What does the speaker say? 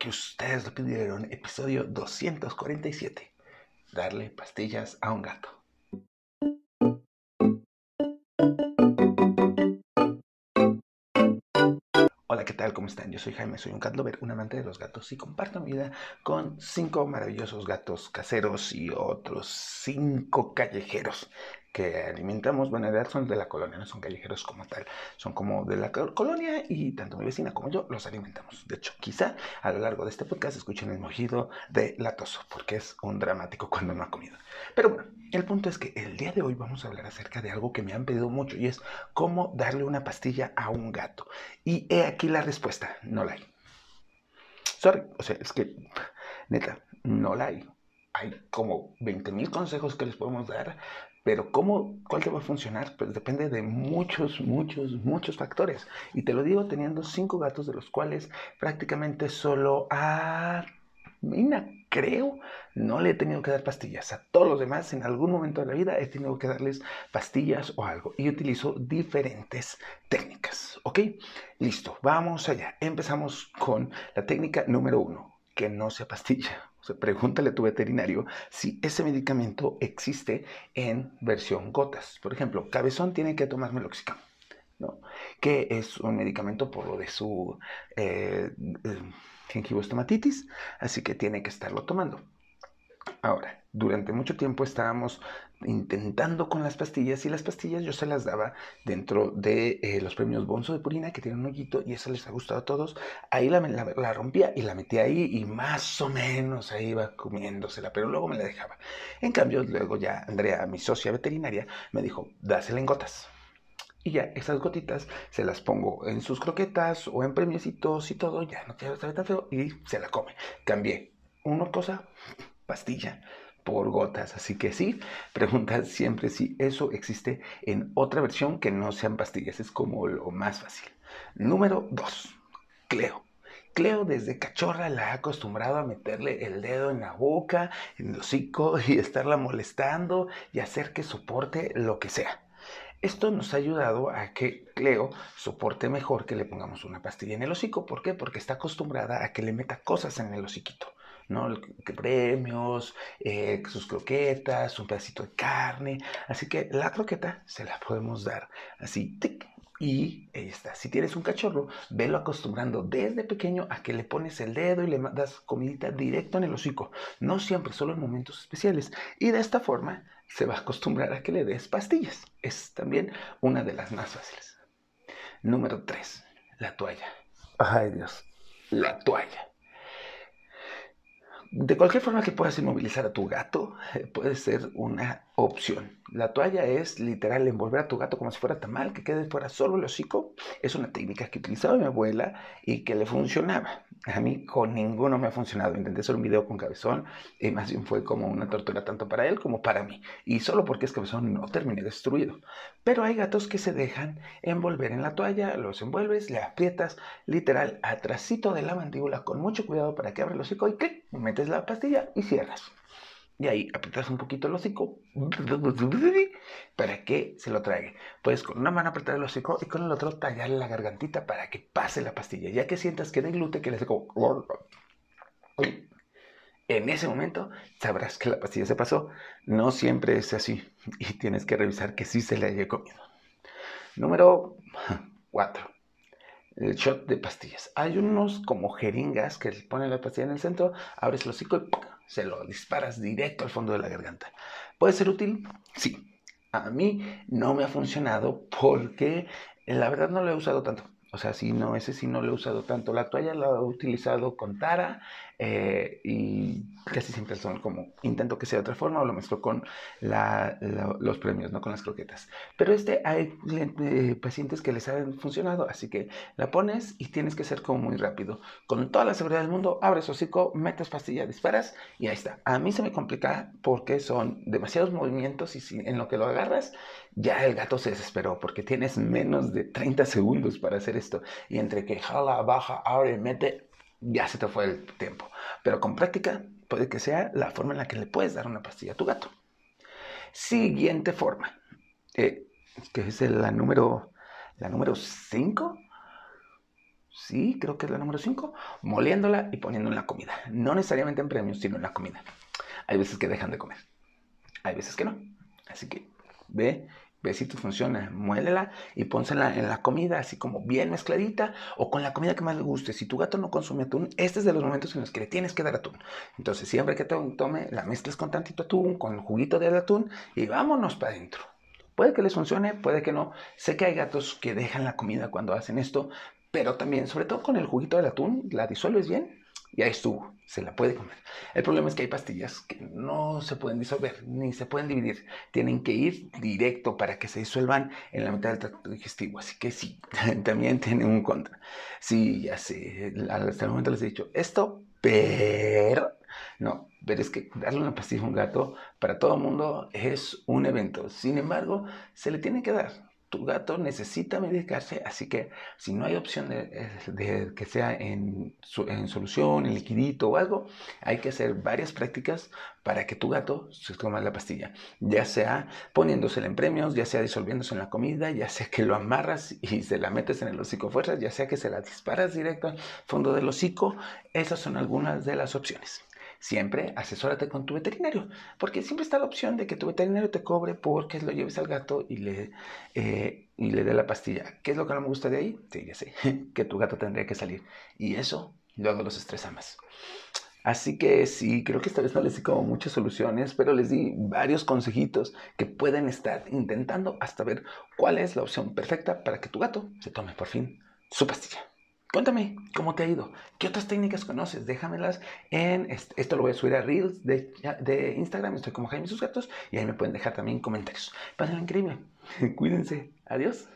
porque ustedes lo pidieron, episodio 247. Darle pastillas a un gato. Hola, ¿qué tal? ¿Cómo están? Yo soy Jaime, soy un cat lover, un amante de los gatos y comparto mi vida con cinco maravillosos gatos caseros y otros cinco callejeros que alimentamos, bueno, en realidad son de la colonia, no son callejeros como tal, son como de la colonia y tanto mi vecina como yo los alimentamos. De hecho, quizá a lo largo de este podcast escuchen el mojido de latoso, porque es un dramático cuando no ha comido. Pero bueno, el punto es que el día de hoy vamos a hablar acerca de algo que me han pedido mucho y es cómo darle una pastilla a un gato. Y he aquí la respuesta, no la hay. Sorry, o sea, es que, neta, no la hay hay como 20 mil consejos que les podemos dar, pero ¿cómo, ¿cuál te va a funcionar? Pues depende de muchos, muchos, muchos factores. Y te lo digo teniendo cinco gatos, de los cuales prácticamente solo a Mina, creo, no le he tenido que dar pastillas. A todos los demás, en algún momento de la vida, he tenido que darles pastillas o algo. Y utilizo diferentes técnicas. ¿Ok? Listo, vamos allá. Empezamos con la técnica número uno, que no sea pastilla. Pregúntale a tu veterinario si ese medicamento existe en versión gotas. Por ejemplo, cabezón tiene que tomar meloxicam, ¿no? Que es un medicamento por lo de su eh, eh así que tiene que estarlo tomando. Ahora, durante mucho tiempo estábamos intentando con las pastillas y las pastillas yo se las daba dentro de eh, los premios Bonzo de Purina que tienen un hoyito y eso les ha gustado a todos. Ahí la, rompía y la metía ahí y más o menos ahí iba comiéndosela, pero luego me la dejaba. En cambio, luego ya Andrea, mi socia veterinaria, me dijo, dásela en gotas. Y ya esas gotitas se las pongo en sus croquetas o en premiecitos y todo, ya no tiene tan feo y se la come. Cambié una cosa, pastilla por gotas. Así que sí, pregunta siempre si eso existe en otra versión que no sean pastillas. Es como lo más fácil. Número 2. Cleo. Cleo desde cachorra la ha acostumbrado a meterle el dedo en la boca, en el hocico y estarla molestando y hacer que soporte lo que sea. Esto nos ha ayudado a que Cleo soporte mejor que le pongamos una pastilla en el hocico. ¿Por qué? Porque está acostumbrada a que le meta cosas en el hociquito. ¿No? Premios, eh, sus croquetas, un pedacito de carne. Así que la croqueta se la podemos dar así, tic, y ahí está. Si tienes un cachorro, velo acostumbrando desde pequeño a que le pones el dedo y le das comidita directo en el hocico. No siempre, solo en momentos especiales. Y de esta forma se va a acostumbrar a que le des pastillas. Es también una de las más fáciles. Número 3. La toalla. Ay Dios. La toalla. De cualquier forma que puedas inmovilizar a tu gato, puede ser una opción. La toalla es literal envolver a tu gato como si fuera tamal, que quede fuera solo el hocico. Es una técnica que utilizaba mi abuela y que le funcionaba. A mí con ninguno me ha funcionado. Intenté hacer un video con Cabezón y más bien fue como una tortura tanto para él como para mí. Y solo porque es Cabezón no terminé destruido. Pero hay gatos que se dejan envolver en la toalla, los envuelves, le aprietas literal atrásito de la mandíbula con mucho cuidado para que abra el hocico y que metes la pastilla y cierras. Y ahí aprietas un poquito el hocico para que se lo trague. Puedes con una mano apretar el hocico y con el otro tallarle la gargantita para que pase la pastilla. Ya que sientas que glute, que le hace como... En ese momento sabrás que la pastilla se pasó. No siempre es así y tienes que revisar que sí se le haya comido. Número 4 el shot de pastillas. Hay unos como jeringas que ponen la pastilla en el centro, abres el hocico y se lo disparas directo al fondo de la garganta. ¿Puede ser útil? Sí. A mí no me ha funcionado porque la verdad no lo he usado tanto. O sea, si no, ese sí no lo he usado tanto. La toalla la he utilizado con Tara eh, y casi siempre son como, intento que sea de otra forma o lo mezclo con los premios, no con las croquetas. Pero este hay eh, pacientes que les han funcionado, así que la pones y tienes que ser como muy rápido. Con toda la seguridad del mundo, abres hocico, metes pastilla, disparas y ahí está. A mí se me complica porque son demasiados movimientos y si en lo que lo agarras, ya el gato se desesperó porque tienes menos de 30 segundos para hacer esto. Y entre que jala, baja, abre, mete, ya se te fue el tiempo. Pero con práctica puede que sea la forma en la que le puedes dar una pastilla a tu gato. Siguiente forma, eh, que es la número la número 5. sí, creo que es la número 5, moliéndola y poniendo en la comida. No necesariamente en premios, sino en la comida. Hay veces que dejan de comer, hay veces que no. Así que ve, ve si te funciona, muélela y pónsela en la comida, así como bien mezcladita o con la comida que más le guste. Si tu gato no consume atún, este es de los momentos en los que le tienes que dar atún. Entonces, siempre que te tome, la mezclas con tantito atún, con el juguito del atún y vámonos para adentro. Puede que les funcione, puede que no. Sé que hay gatos que dejan la comida cuando hacen esto, pero también, sobre todo con el juguito del atún, la disuelves bien y ahí estuvo, se la puede comer. El problema es que hay pastillas que no se pueden disolver ni se pueden dividir. Tienen que ir directo para que se disuelvan en la mitad del tracto digestivo. Así que sí, también tiene un contra. Sí, ya sé, hasta el momento les he dicho esto, pero no, pero es que darle una pastilla a un gato para todo el mundo es un evento. Sin embargo, se le tiene que dar. Tu gato necesita medicarse, así que si no hay opción de, eh, que sea en, solución, en liquidito o algo, hay que hacer varias prácticas para que tu gato se tome la pastilla. Ya sea poniéndosela en premios, ya sea disolviéndose en la comida, ya sea que lo amarras y se la metes en el hocico fuerzas, ya sea que se la disparas directo al fondo del hocico. Esas son algunas de las opciones siempre asesórate con tu veterinario, porque siempre está la opción de que tu veterinario te cobre porque lo lleves al gato y le, eh, y le dé la pastilla. ¿Qué es lo que no me gusta de ahí? Sí, ya sé, que tu gato tendría que salir. Y eso luego los estresa más. Así que sí, creo que esta vez no les di como muchas soluciones, pero les di varios consejitos que pueden estar intentando hasta ver cuál es la opción perfecta para que tu gato se tome por fin su pastilla. Cuéntame cómo te ha ido. ¿Qué otras técnicas conoces? Déjamelas en. Esto lo voy a subir a Reels de, Instagram. Estoy como Jaime y sus. Y ahí me pueden dejar también comentarios. Pásenlo increíble. Cuídense. Adiós.